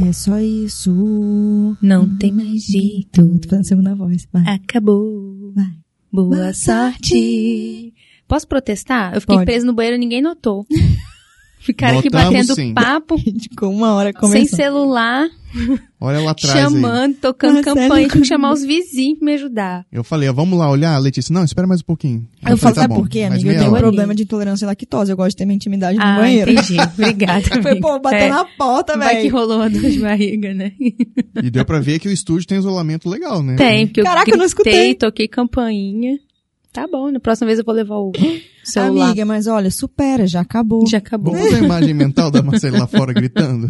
É só isso. Não tem mais jeito. Tô fazendo segunda voz. Vai. Acabou. Vai. Boa, Boa sorte. Posso protestar? Eu fiquei Pode. preso no banheiro e ninguém notou. Ficaram aqui batendo sim. papo, A ficou uma hora sem conversando. celular, Olha lá atrás aí. chamando, tocando Marcelo. campanha. Tinha que chamar os vizinhos pra me ajudar. Eu falei, ó, vamos lá olhar, Letícia. Não, espera mais um pouquinho. Aí Eu falo, falei, tá sabe bom, por quê, amiga? Eu tenho um hora. problema de intolerância à lactose. Eu gosto de ter minha intimidade no ah, banheiro. entendi. Obrigada. Foi, pô, bateu É, na porta, Vai que velho. rolou uma dor de barriga, né? E deu pra ver que o estúdio tem isolamento legal, né? Tem, porque Caraca, eu eu não escutei. gritei, toquei campainha. Tá bom, na próxima vez eu vou levar o celular. Amiga, mas olha, supera, já acabou. Já acabou. Vamos fazer a imagem mental da Marcela lá fora gritando?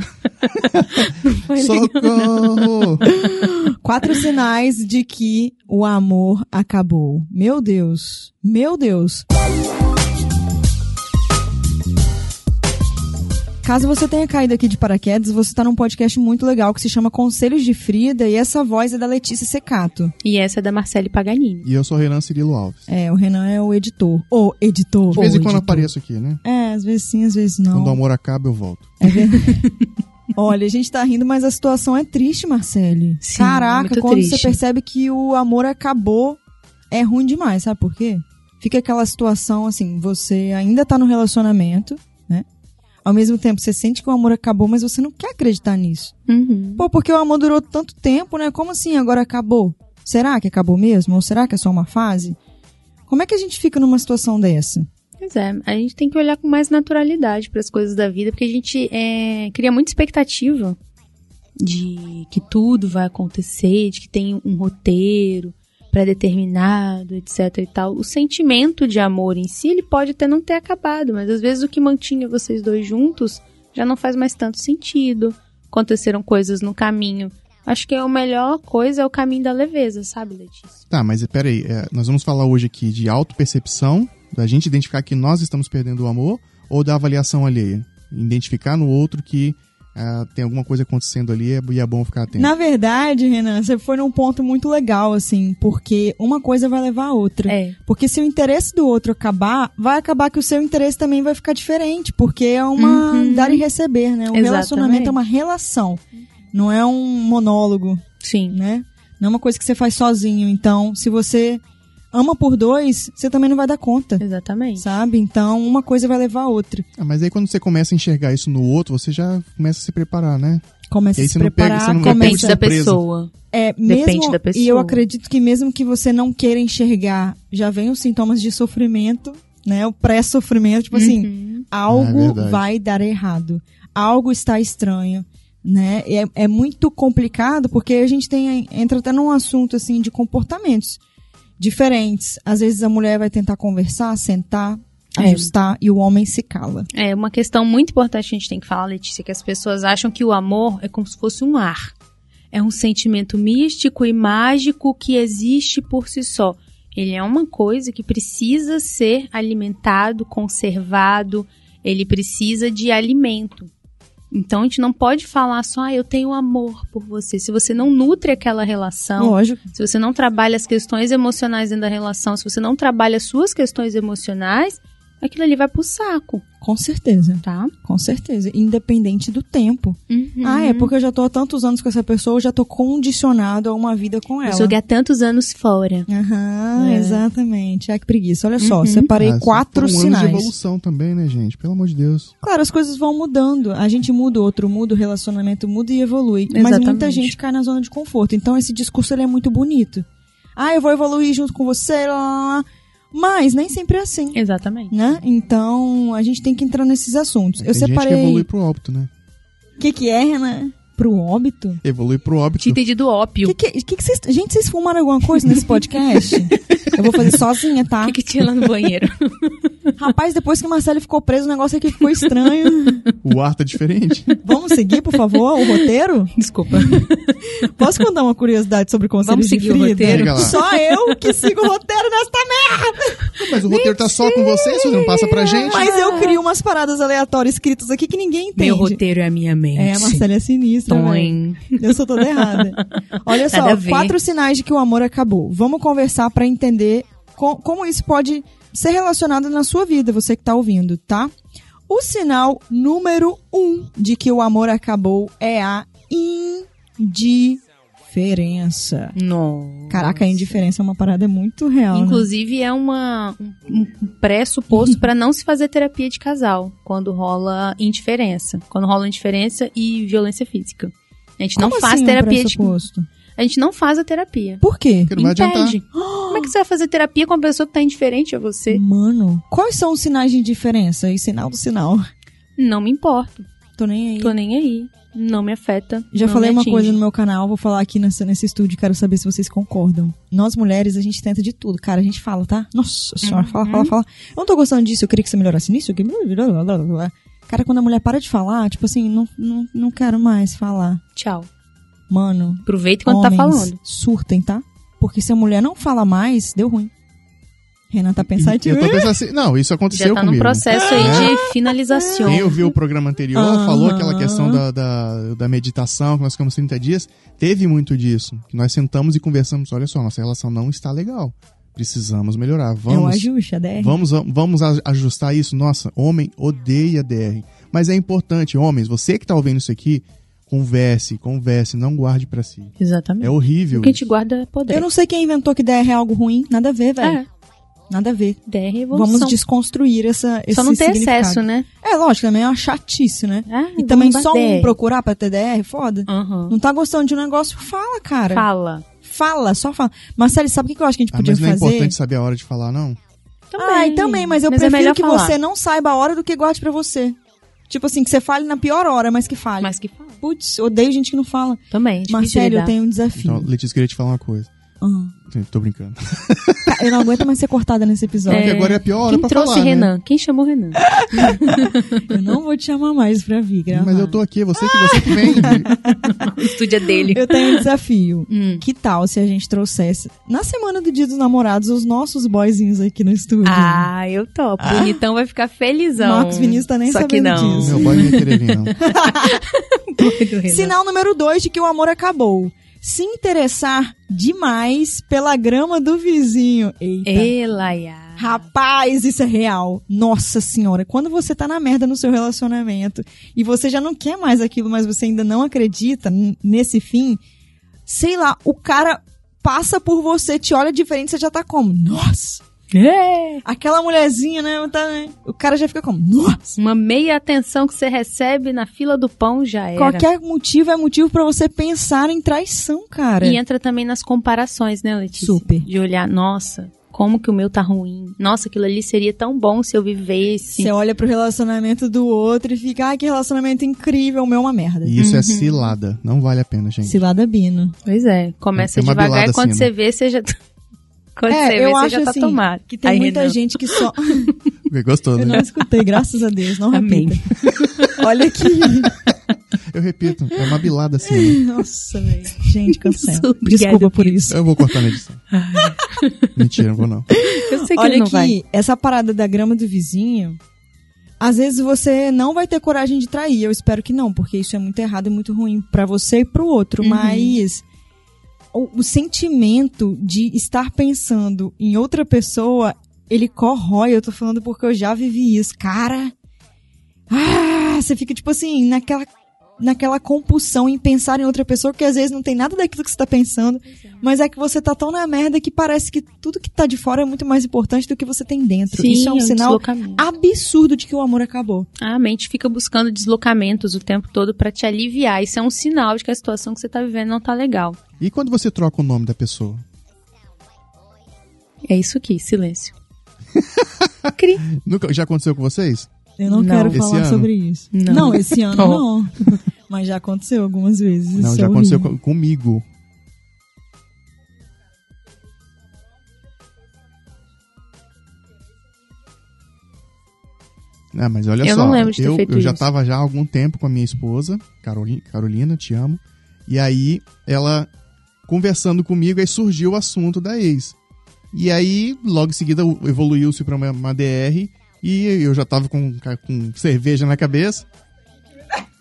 Socorro! Quatro sinais de que o amor acabou. Meu Deus. Meu Deus. Caso você tenha caído aqui de paraquedas, você está num podcast muito legal que se chama Conselhos de Frida e essa voz é da Letícia Secato. E essa é da Marcele Paganini. E eu sou Renan Cirilo Alves. É, o Renan é o editor. O editor. De vez O em quando editor. apareço aqui, né? É, às vezes sim, às vezes não. Quando o amor acaba, eu volto. É verdade. Olha, a gente tá rindo, mas a situação é triste, Marcele. Sim, Caraca, muito quando triste. você percebe que o amor acabou, é ruim demais, sabe por quê? Fica aquela situação assim, você ainda tá no relacionamento? Ao mesmo tempo, você sente que o amor acabou, mas você não quer acreditar nisso. Uhum. Pô, porque o amor durou tanto tempo, né? Como assim agora acabou? Será que acabou mesmo? Ou será que é só uma fase? Como é que a gente fica numa situação dessa? Pois é, a gente tem que olhar com mais naturalidade para as coisas da vida, porque a gente é, cria muita expectativa de que tudo vai acontecer, de que tem um roteiro pré-determinado, etc e tal. O sentimento de amor em si, ele pode até não ter acabado, mas às vezes o que mantinha vocês dois juntos já não faz mais tanto sentido. Aconteceram coisas no caminho. Acho que a melhor coisa é o caminho da leveza, sabe, Letícia? Tá, mas peraí, é, nós vamos falar hoje aqui de autopercepção, da gente identificar que nós estamos perdendo o amor, ou da avaliação alheia? Identificar no outro que ah, tem alguma coisa acontecendo ali e é bom ficar atento. Na verdade, Renan, você foi num ponto muito legal, assim, porque uma coisa vai levar a outra. É. Porque se o interesse do outro acabar, vai acabar que o seu interesse também vai ficar diferente, porque é uma Uhum. dar e receber, né? O Exatamente. relacionamento é uma relação, não é um monólogo, Sim. né? Não é uma coisa que você faz sozinho. Então, se você ama por dois, você também não vai dar conta, Exatamente. sabe? Então, uma coisa vai levar a outra. Ah, mas aí quando você começa a enxergar isso no outro, você já começa a se preparar, né? Começa a se pega- preparar, Depende começa da pessoa. É, Depende mesmo, da pessoa. E eu acredito que mesmo que você não queira enxergar, já vem os sintomas de sofrimento, né? O pré-sofrimento, tipo assim, Uhum. É algo verdade. vai dar errado. Algo está estranho, né? E É, é muito complicado porque a gente tem entra até num assunto assim de comportamentos diferentes. Às vezes a mulher vai tentar conversar, sentar, É. ajustar e o homem se cala. É uma questão muito importante que a gente tem que falar, Letícia, que as pessoas acham que o amor é como se fosse um ar. É um sentimento místico e mágico que existe por si só. Ele é uma coisa que precisa ser alimentado, conservado, ele precisa de alimento. Então a gente não pode falar só, ah, eu tenho amor por você. Se você não nutre aquela relação, Lógico. se você não trabalha as questões emocionais dentro da relação, se você não trabalha as suas questões emocionais, aquilo ali vai pro saco, Com certeza. tá? Com certeza. Independente do tempo. Uhum. Ah, é porque eu já tô há tantos anos com essa pessoa, eu já tô condicionado a uma vida com ela. Eu joguei há tantos anos fora. Aham, É. exatamente. Ah, que preguiça. Olha só, Uhum. separei Ah, quatro anos sinais. de evolução também, né, gente? Pelo amor de Deus. Claro, as coisas vão mudando. A gente muda, o outro muda, o relacionamento muda e evolui. Mas Exatamente. muita gente cai na zona de conforto. Então esse discurso ele é muito bonito. Ah, eu vou evoluir junto com você, lá, lá, lá. Mas nem sempre é assim. Exatamente. Né? Então, a gente tem que entrar nesses assuntos. Eu Tem gente que separei. evolui pro óbito, né? O que, que é, Renan? Pro óbito? Evolui pro óbito. Tinha entendido ópio. Que que, que que vocês, gente, vocês fumaram alguma coisa nesse podcast? eu vou fazer sozinha, tá? O que, que tinha lá no banheiro? Rapaz, depois que o Marcelo ficou preso, o negócio aqui ficou estranho. O ar tá diferente. Vamos seguir, por favor, o roteiro? Desculpa. Posso contar uma curiosidade sobre conselhos Vamos de Frida? Só eu que sigo o roteiro nesta merda! Mas o roteiro tá só com vocês, você não passa pra gente. Mas eu crio umas paradas aleatórias escritas aqui que ninguém entende. Meu roteiro é a minha mente. É, a Marcela é sinistra. Toim. Eu sou toda errada. Olha só, quatro sinais de que o amor acabou. Vamos conversar pra entender co- como isso pode ser relacionado na sua vida, você que tá ouvindo, tá? O sinal número um de que o amor acabou é a indiferença. Não. Caraca, a indiferença é uma parada muito real. né? Inclusive é uma, um, um pressuposto para não se fazer terapia de casal quando rola indiferença. Quando rola indiferença e violência física. A gente não Como faz assim, um terapia de pressuposto? A gente não faz a terapia. Por quê? Porque não vai adiantar. Como é que você vai fazer terapia com uma pessoa que tá indiferente a você? Mano, quais são os sinais de indiferença? E sinal do sinal. Não me importo. Tô nem aí. Tô nem aí. Não me afeta. Já não falei me uma atinge. coisa no meu canal, vou falar aqui nessa, nesse estúdio, quero saber se vocês concordam. Nós mulheres, a gente tenta de tudo, cara, a gente fala, tá? Nossa senhora, fala, Uhum. fala, fala. Eu não tô gostando disso, eu queria que você melhorasse nisso. Que... Cara, quando a mulher para de falar, tipo assim, não, não, não quero mais falar. Tchau. Mano, Aproveita quando tá falando. surtem, tá? Porque se a mulher não fala mais, deu ruim. Renan tá pensativo. Eu tô pensando assim, não, isso aconteceu Já tá comigo. num processo aí É. de finalização. Quem ouviu o programa anterior falou aquela questão da, da, da meditação, que nós ficamos 30 dias. Teve muito disso. Que nós sentamos e conversamos, olha só, nossa relação não está legal. Precisamos melhorar. É o Vamos, ajuste, a DR. vamos, vamos ajustar isso. Nossa, homem odeia DR. Mas é importante, homens, você que tá ouvindo isso aqui, converse, converse, não guarde pra si. Exatamente. É horrível. O que a gente guarda é poder. Eu não sei quem inventou que DR é algo ruim. Nada a ver, velho. É, Nada a ver. DR é evolução. Vamos desconstruir essa, esse Só não ter excesso, né? É, lógico, também é uma chatice, né? Ah, E também só um procurar pra ter DR, foda. Aham. Não tá gostando de um negócio, fala, cara. Fala. Fala, só fala. Marcelo, sabe o que eu acho que a gente Ah, podia mas não é fazer? importante saber a hora de falar, não? Ah, e também, mas eu é prefiro melhor que falar. você não saiba a hora do que guarde pra você. Tipo assim, que você fale na pior hora, mas que fale. Mas que fala. Putz, odeio gente que não fala. Também. é Marcelo, eu tenho um desafio. Então, Letícia, queria te falar uma coisa. Ah. Tô brincando. Tá, Eu não aguento mais ser cortada nesse episódio. Porque agora é a pior hora Quem pra trouxe falar, né? Renan? Quem chamou Renan? Eu não vou te chamar mais pra vir gravar. Mas eu tô aqui, é você que você que vem. o estúdio é dele. Eu tenho um desafio. Hum. Que tal se a gente trouxesse, na semana do Dia dos Namorados, os nossos boyzinhos aqui no estúdio? Ah, eu topo. O Bonitão vai ficar felizão. Marcos Vinícius tá nem Só que sabendo não. disso. Meu boy não ia querer vir, não. Doido, Renan. Sinal número dois de que o amor acabou. Se interessar demais pela grama do vizinho. Eita. Elaiá. Rapaz, isso é real. Nossa senhora, quando você tá na merda no seu relacionamento e você já não quer mais aquilo, mas você ainda não acredita nesse fim, sei lá, o cara passa por você, te olha diferente, você já tá como? Nossa! É. Aquela mulherzinha, né? tá, né? O cara já fica como? Nossa! Uma meia atenção que você recebe na fila do pão já era. Qualquer motivo é motivo pra você pensar em traição, cara. E entra também nas comparações, né, Letícia? Super. De olhar, nossa, como que o meu tá ruim. Nossa, aquilo ali seria tão bom se eu vivesse. Você olha pro relacionamento do outro e fica, ai, que relacionamento incrível, o meu é uma merda. E isso é cilada. Não vale a pena, gente. Cilada Bino. Pois é, começa uma devagar e quando acima. você vê, você já... quando É, você vê, eu você acho já tá assim, tomado. que tem Aí, muita Renan. gente que só... Gostou, Eu não né? escutei, graças a Deus, não Amém. repita. Olha aqui. Eu repito, é uma bilada assim. né? Nossa, velho. Gente, cancela. Desculpa por isso. Eu vou cortar na edição. Mentira, não vou não. Eu sei que Olha não aqui, vai. essa parada da grama do vizinho, às vezes você não vai ter coragem de trair. Eu espero que não, porque isso é muito errado e muito ruim pra você e pro outro. Uhum. Mas o, o sentimento de estar pensando em outra pessoa, ele corrói. Eu tô falando porque eu já vivi isso. Cara, ah, você fica tipo assim, naquela naquela compulsão em pensar em outra pessoa, que às vezes não tem nada daquilo que você tá pensando, mas é que você tá tão na merda que parece que tudo que tá de fora é muito mais importante do que você tem dentro. Sim, Isso é um sinal deslocamento. absurdo de que o amor acabou. A mente fica buscando deslocamentos o tempo todo pra te aliviar. Isso é um sinal de que a situação que você tá vivendo não tá legal. E quando você troca o nome da pessoa? É isso aqui, silêncio. Cri. Nunca, já aconteceu com vocês? Eu não, Não. quero Esse falar ano? sobre isso. Não. Não, esse ano não. Mas já aconteceu algumas vezes. não, isso já é aconteceu horrível. comigo. Ah, mas olha Eu só, não lembro de ter eu, feito eu já isso. tava já há algum tempo com a minha esposa, Carolina, Carolina, te amo. E aí, ela conversando comigo, aí surgiu o assunto da ex. E aí, logo em seguida, evoluiu-se pra uma, uma DR e eu já tava com, com cerveja na cabeça.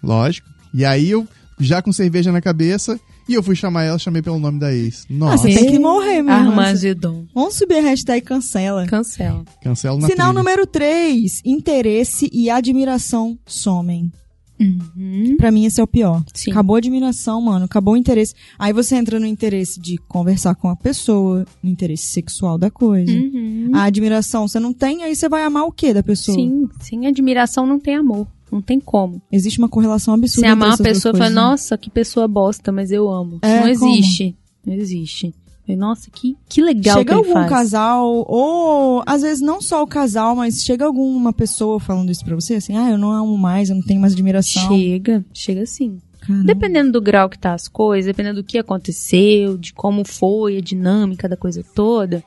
Lógico. E aí, eu já com cerveja na cabeça, e eu fui chamar ela, chamei pelo nome da ex. Ah, Nossa, você tem que morrer, mano. Armagedon. Vamos subir a hashtag cancela. Cancela. cancelo na Sinal trilha. número 3. Interesse e admiração somem. Uhum. Pra mim, esse é o pior. Sim. Acabou a admiração, mano. Acabou o interesse. Aí você entra no interesse de conversar com a pessoa, no interesse sexual da coisa. Uhum. A admiração você não tem, aí você vai amar o quê da pessoa? Sim, sem admiração não tem amor. Não tem como. Existe uma correlação Você absurda. amar uma entre essas pessoa e falar, né? nossa, que pessoa bosta, mas eu amo. É, não como? existe. Não existe. Nossa, que, que legal Chega que algum faz. casal, ou às vezes não só o casal, mas chega alguma pessoa falando isso pra você, assim, ah, eu não amo mais, eu não tenho mais admiração. Chega, chega sim. Caramba. Dependendo do grau que tá as coisas, dependendo do que aconteceu, de como foi a dinâmica da coisa toda,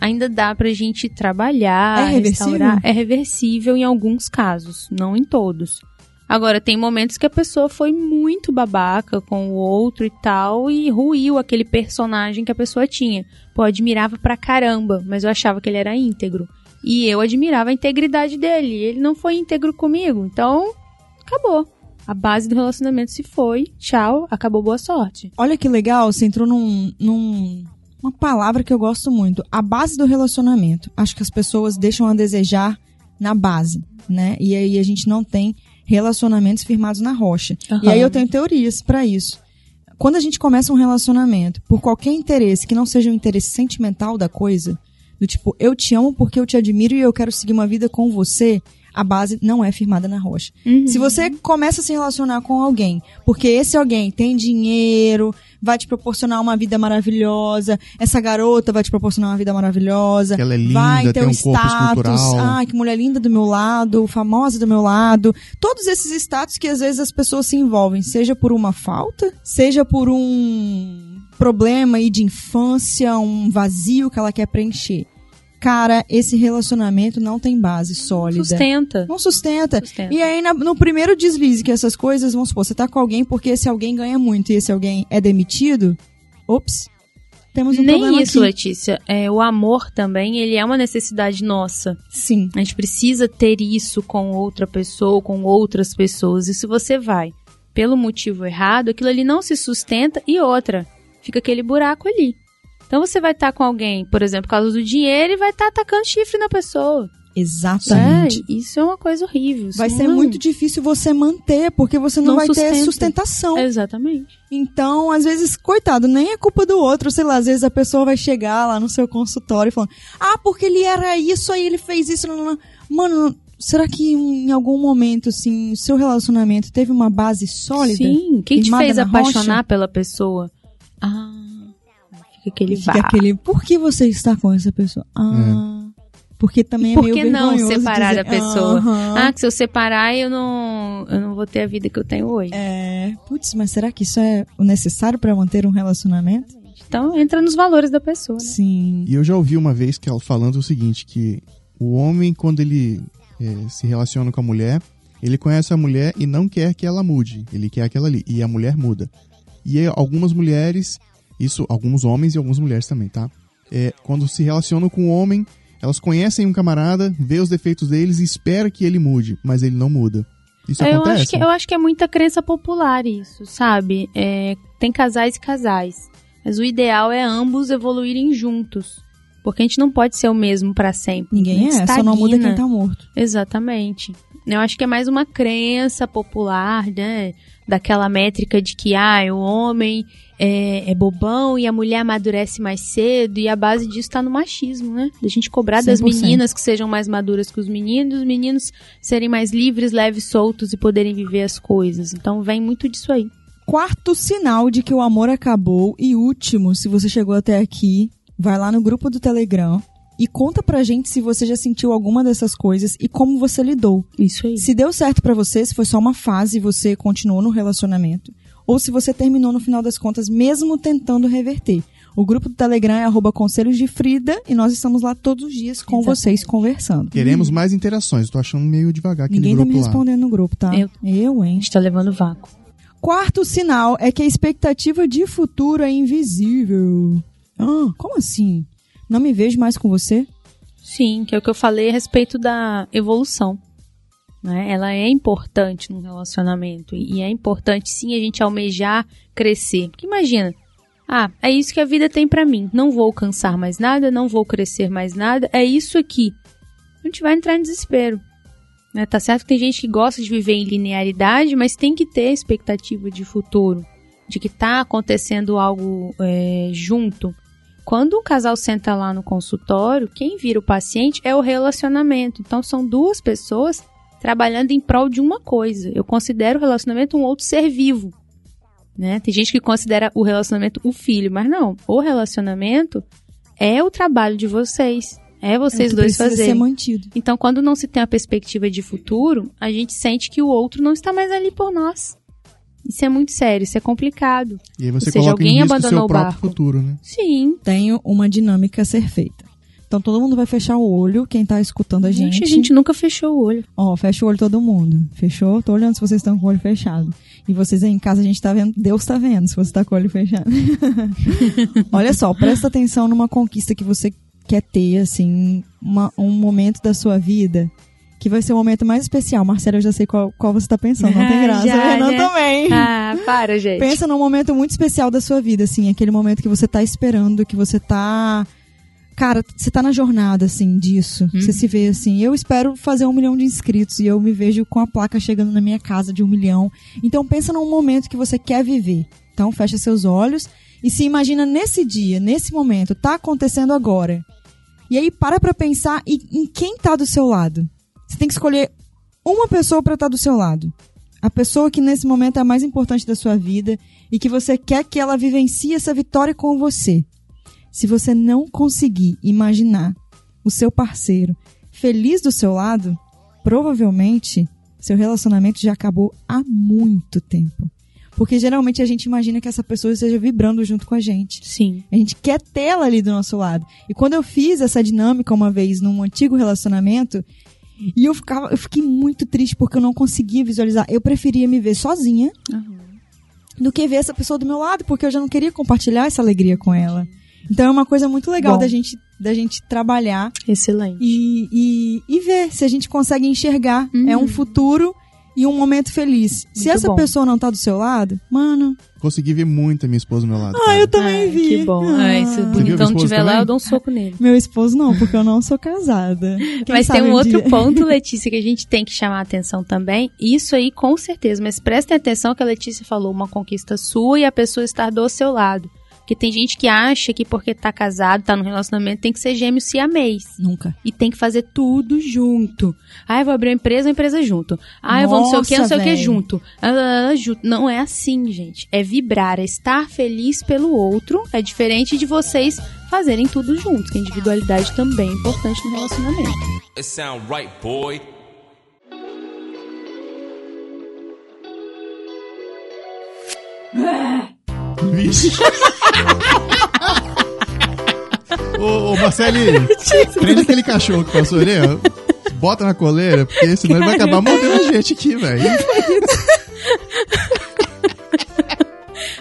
ainda dá pra gente trabalhar, É reversível? restaurar. É reversível em alguns casos, não em todos. Agora, tem momentos que a pessoa foi muito babaca com o outro e tal, e ruiu aquele personagem que a pessoa tinha. Pô, eu admirava pra caramba, mas eu achava que ele era íntegro. E eu admirava a integridade dele, ele não foi íntegro comigo. Então, acabou. A base do relacionamento se foi, tchau, acabou, boa sorte. Olha que legal, você entrou num, num- uma palavra que eu gosto muito, a base do relacionamento. Acho que as pessoas deixam a desejar na base, né? E aí a gente não tem relacionamentos firmados na rocha. E Aham. aí eu tenho teorias pra isso. Quando a gente começa um relacionamento por qualquer interesse que não seja o interesse sentimental da coisa, do tipo, eu te amo porque eu te admiro e eu quero seguir uma vida com você, a base não é firmada na rocha. Uhum. Se você começa a se relacionar com alguém, porque esse alguém tem dinheiro, vai te proporcionar uma vida maravilhosa, essa garota vai te proporcionar uma vida maravilhosa, Que ela é linda, vai ter um corpo status, escultural. ai, que mulher linda do meu lado, famosa do meu lado, todos esses status que às vezes as pessoas se envolvem, seja por uma falta, seja por um problema aí de infância, um vazio que ela quer preencher. Cara, esse relacionamento não tem base sólida. Sustenta. Não sustenta. Sustenta. E aí, no primeiro deslize que essas coisas, vamos supor, você tá com alguém porque esse alguém ganha muito e esse alguém é demitido, ops, temos um problema Nem isso, aqui. Letícia. É, o amor também, ele é uma necessidade nossa. Sim. A gente precisa ter isso com outra pessoa, com outras pessoas. E se você vai pelo motivo errado, aquilo ali não se sustenta e outra, fica aquele buraco ali. Então você vai estar com alguém, por exemplo, por causa do dinheiro e vai estar atacando chifre na pessoa. Exatamente. É, isso é uma coisa horrível. Vai ser não- muito difícil você manter, porque você não, Não vai ter sustenta. sustentação. Exatamente. Então, às vezes, coitado, nem é culpa do outro, sei lá, às vezes a pessoa vai chegar lá no seu consultório falando, ah, porque ele era isso, aí ele fez isso, não, não. Mano, será que em algum momento, assim, o seu relacionamento teve uma base sólida? Sim. Quem te fez na apaixonar rocha? pela pessoa? Ah, fica aquele Fica aquele, por que você está com essa pessoa? Ah, porque também Por é meio que não separar dizer, da pessoa? Ah, que se eu separar, eu não, eu não vou ter a vida que eu tenho hoje. É, putz, mas será que isso é o necessário para manter um relacionamento? Então entra nos valores da pessoa, né? Sim. E eu já ouvi uma vez que ela falando o seguinte, que o homem, quando ele eh, se relaciona com a mulher, ele conhece a mulher e não quer que ela mude. Ele quer aquela ali. E a mulher muda. E algumas mulheres, isso, alguns homens e algumas mulheres também, tá? É, quando se relacionam com o homem, elas conhecem um camarada, vê os defeitos deles e espera que ele mude, mas ele não muda. Isso eu acontece? acho, que, eu acho que é muita crença popular isso, sabe? É, tem casais e casais. Mas o ideal é ambos evoluírem juntos. Porque a gente não pode ser o mesmo pra sempre. Ninguém é, só não muda quem tá morto. Exatamente. Eu acho que é mais uma crença popular, né? Daquela métrica de que ah, o homem é, é bobão e a mulher amadurece mais cedo, e a base disso tá no machismo, né? Da gente cobrar das 100%. meninas que sejam mais maduras que os meninos, os meninos serem mais livres, leves, soltos e poderem viver as coisas. Então vem muito disso aí. Quarto sinal de que o amor acabou e último, se você chegou até aqui, vai lá no grupo do Telegram e conta pra gente se você já sentiu alguma dessas coisas e como você lidou. Isso aí. Se deu certo pra você, se foi só uma fase e você continuou no relacionamento, ou se você terminou no final das contas mesmo tentando reverter. O grupo do Telegram é arroba Conselhos de Frida e nós estamos lá todos os dias com Exatamente. vocês conversando. Queremos mais interações. Tô achando meio devagar aquele Ninguém tá grupo me lá. respondendo no grupo, tá? Eu. Eu, A hein? gente tá levando vácuo. Quarto sinal é que a expectativa de futuro é invisível. Ah, como assim? Não me vejo mais com você? Sim, que é o que eu falei a respeito da evolução. Né? Ela é importante no relacionamento. E é importante sim a gente almejar crescer. Porque imagina, ah, é isso que a vida tem pra mim. Não vou alcançar mais nada, não vou crescer mais nada. É isso aqui. A gente vai entrar em desespero. Né? Tá certo que tem gente que gosta de viver em linearidade, mas tem que ter expectativa de futuro, de que tá acontecendo algo é, junto. Quando o casal senta lá no consultório, quem vira o paciente é o relacionamento. Então são duas pessoas trabalhando em prol de uma coisa. Eu considero o relacionamento um outro ser vivo. Né? Tem gente que considera o relacionamento o filho, mas não. O relacionamento é o trabalho de vocês. É vocês É que dois fazerem. ser mantido. Então, quando não se tem a perspectiva de futuro, a gente sente que o outro não está mais ali por nós. Isso é muito sério, isso é complicado. E aí você Ou seja, coloca em alguém risco o abandonou seu o próprio barco. futuro, né? Sim. Tem uma dinâmica a ser feita. Então todo mundo vai fechar o olho, quem tá escutando a gente. Gente, a gente nunca fechou o olho. Ó, fecha o olho todo mundo. Fechou? Tô olhando se vocês estão com o olho fechado. E vocês aí em casa, a gente tá vendo, Deus tá vendo se você tá com o olho fechado. Olha só, presta atenção numa conquista que você quer ter, assim, uma- um momento da sua vida que vai ser o momento mais especial. Marcela, eu já sei qual, qual você tá pensando, não tem graça. já, o Renan né? também. Ah, para, gente. Pensa num momento muito especial da sua vida, assim, aquele momento que você tá esperando, que você tá. Cara, você tá na jornada, assim, disso. Você se vê assim, eu espero fazer um milhão de inscritos e eu me vejo com a placa chegando na minha casa de um milhão. Então pensa num momento que você quer viver. Então fecha seus olhos e se imagina nesse dia, nesse momento, tá acontecendo agora. E aí para pra pensar em, em quem tá do seu lado. Você tem que escolher uma pessoa pra estar do seu lado. A pessoa que nesse momento é a mais importante da sua vida e que você quer que ela vivencie essa vitória com você. Se você não conseguir imaginar o seu parceiro feliz do seu lado, provavelmente seu relacionamento já acabou há muito tempo. Porque geralmente a gente imagina que essa pessoa esteja vibrando junto com a gente. Sim. A gente quer tê-la ali do nosso lado. E quando eu fiz essa dinâmica uma vez num antigo relacionamento, e eu ficava, eu fiquei muito triste porque eu não conseguia visualizar. Eu preferia me ver sozinha do que ver essa pessoa do meu lado, porque eu já não queria compartilhar essa alegria com ela. Então é uma coisa muito legal Bom. da gente, da gente trabalhar Excelente. e, e, e ver se a gente consegue enxergar. Uhum. É um futuro e um momento feliz. se Muito essa bom. pessoa não tá do seu lado, mano, Consegui ver muito a minha esposa do meu lado. ah, cara. eu também Ai, vi. Que bom. Ah. Ai, se o bonitão estiver lá, eu dou um soco nele. Meu esposo não, porque eu não sou casada. Quem mas tem um outro dia- ponto, Letícia, que a gente tem que chamar a atenção também. Isso aí, com certeza. Mas prestem atenção que a Letícia falou uma conquista sua e a pessoa estar do seu lado. Porque tem gente que acha que porque tá casado, tá no relacionamento, tem que ser gêmeo siamês. Nunca. E tem que fazer tudo junto. Ah, eu vou abrir uma empresa, uma empresa junto. Ah, eu vou não sei o que, não sei o que junto. Ah, junto. Não é assim, gente. É vibrar, é estar feliz pelo outro. É diferente de vocês fazerem tudo juntos. Que a individualidade também é importante no relacionamento. It sound right, boy. Vixe. ô, ô, Marcelinho, prende aquele cachorro que passou ali, ó. Bota na coleira, porque senão ele vai acabar mordendo a gente aqui, velho.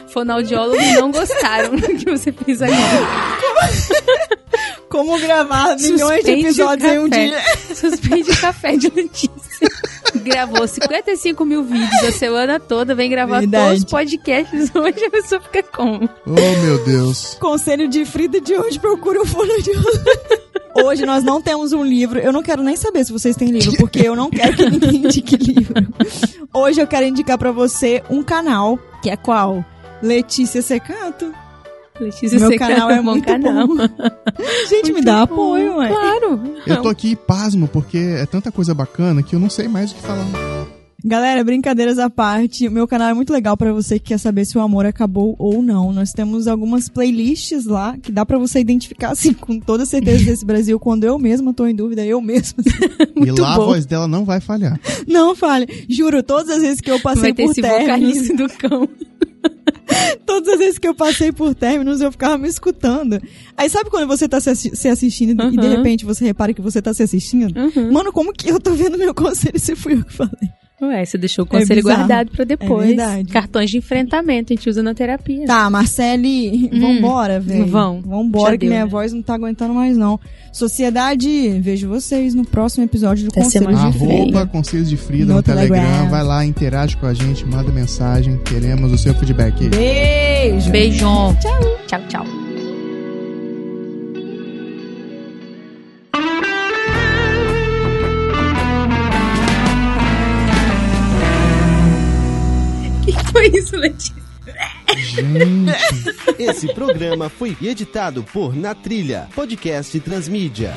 Fonoaudiólogos não gostaram do que você fez agora. Como gravar milhões de Suspende o episódios em um café. dia. Suspende o café de Letícia. Gravou 55 mil vídeos a semana toda, vem gravar Verdade. todos os podcasts hoje, a pessoa fica como? Oh, meu Deus. Conselho de Frida de hoje, procura o folha de Hoje nós não temos um livro. Eu não quero nem saber se vocês têm livro, porque eu não quero que ninguém indique livro. Hoje eu quero indicar pra você um canal, que é qual? Letícia Secato. Letícia Meu canal é um bom muito canal. bom. Gente, me dá apoio, ué. Claro. Eu tô aqui pasmo, porque é tanta coisa bacana que eu não sei mais o que falar. Galera, brincadeiras à parte, o meu canal é muito legal pra você que quer saber se o amor acabou ou não. Nós temos algumas playlists lá que dá pra você identificar assim com toda certeza desse Brasil quando eu mesma tô em dúvida, eu mesma. e lá a bom. voz dela não vai falhar. Não fale, juro, todas as vezes que eu passei Vai ter por esse vocalista do cão. todas as vezes que eu passei por términos, eu ficava me escutando. Aí sabe quando você tá se, assi- se assistindo e de Uhum. repente você repara que você tá se assistindo? Uhum. Mano, como que eu tô vendo meu conselho se fui eu que falei? Ué, você deixou o conselho bizarro. guardado pra depois. É verdade. Cartões de enfrentamento, a gente usa na terapia. Tá, Marcele, Hum, vambora, velho. vão. Vambora, Já que deu, minha né? voz não tá aguentando mais, não. Sociedade, vejo vocês no próximo episódio do Até de. Freio. Arroba Conselhos de Frida no, No Telegram. Telegram. Vai lá, interage com a gente, manda mensagem. Queremos o seu feedback. Beijo! Beijão. Tchau. Tchau, tchau. Isso, Letícia? Gente. Esse programa foi editado por Na Trilha, podcast Transmídia.